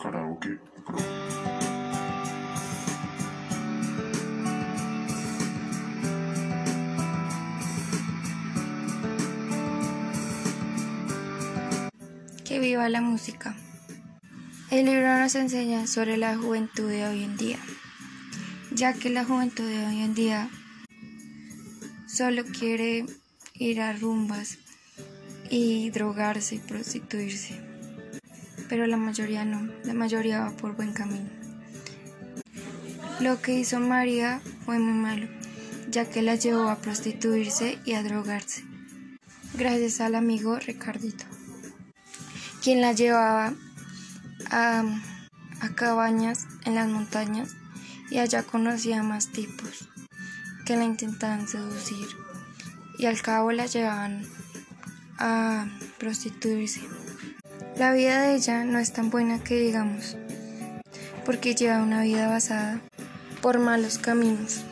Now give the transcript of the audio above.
Karaoke Que viva la música. El libro nos enseña sobre la juventud de hoy en día, ya que la juventud de hoy en día solo quiere ir a rumbas y drogarse y prostituirse pero la mayoría no, la mayoría va por buen camino. Lo que hizo María fue muy malo, ya que la llevó a prostituirse y a drogarse, gracias al amigo Ricardito, quien la llevaba a, cabañas en las montañas y allá conocía más tipos que la intentaban seducir y al cabo la llevaban a prostituirse. La vida de ella no es tan buena que digamos, porque lleva una vida basada por malos caminos.